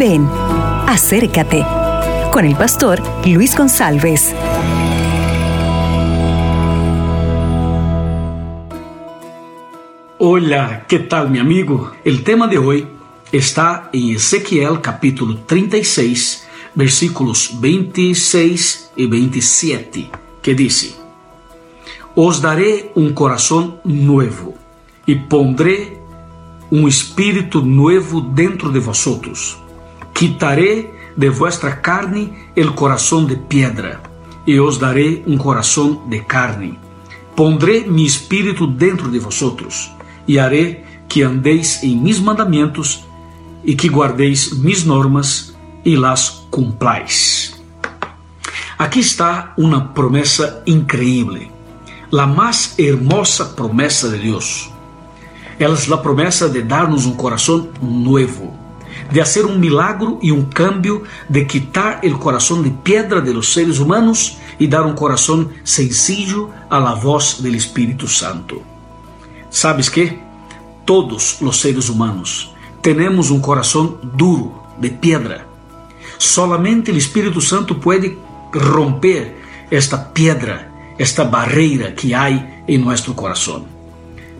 Ven, acércate con el pastor Luis González. Hola, ¿qué tal mi amigo? El tema de hoy está en Ezequiel capítulo 36, versículos 26 y 27, que dice, Os daré un corazón nuevo y pondré um espírito novo dentro de vosotros. Quitaré de vuestra carne el corazón de piedra e os daré um coração de carne. Pondré mi espírito dentro de vosotros e haré que andeis em mis mandamentos e que guardeis mis normas e las cumplais. Aqui está uma promessa increíble, a mais hermosa promessa de Deus. Ela é a promessa de dar-nos um coração novo, de fazer um milagro e um cambio, de quitar o coração de pedra de los seres humanos e dar um coração sencillo a la voz del Espírito Santo. ¿Sabes que? Todos os seres humanos temos um coração duro, de pedra. Solamente o Espírito Santo pode romper esta pedra, esta barreira que há em nosso coração.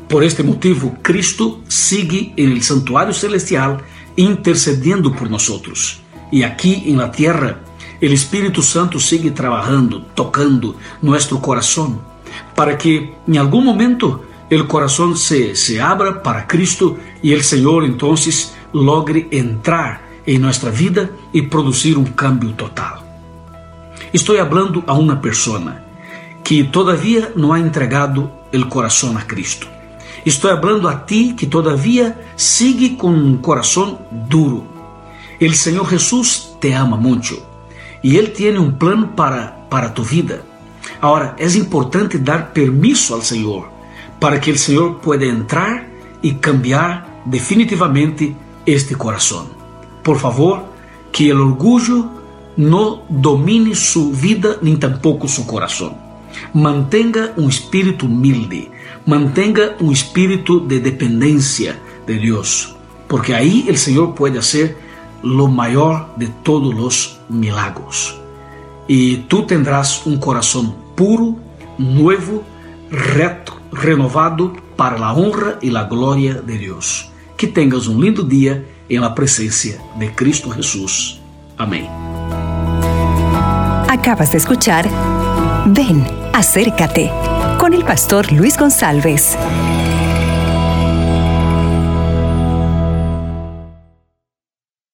Por este motivo, Cristo sigue en el santuario celestial intercediendo por nosotros. Y aquí en la tierra, el Espíritu Santo sigue trabajando, tocando nuestro corazón, para que en algún momento el corazón se, se abra para Cristo y el Señor entonces logre entrar en nuestra vida y producir un cambio total. Estoy hablando a una persona que todavía no ha entregado el corazón a Cristo. Estou falando a ti que todavia sigue com um coração duro. O Senhor Jesus te ama muito e Ele tem um plano para, para tu vida. Agora, é importante dar permisso ao Senhor para que o Senhor pueda entrar e cambiar definitivamente este coração. Por favor, que o orgulho não domine sua vida nem tampouco seu coração. Mantenga um espírito humilde, mantenga um espírito de dependência de Deus, porque aí o Senhor pode fazer lo maior de todos os milagros. E tu tendrás um coração puro, novo, reto, renovado para a honra e a glória de Deus. Que tenhas um lindo dia em la presença de Cristo Jesus. Amém. Acabas de escuchar Ven, acércate con el pastor Luis González.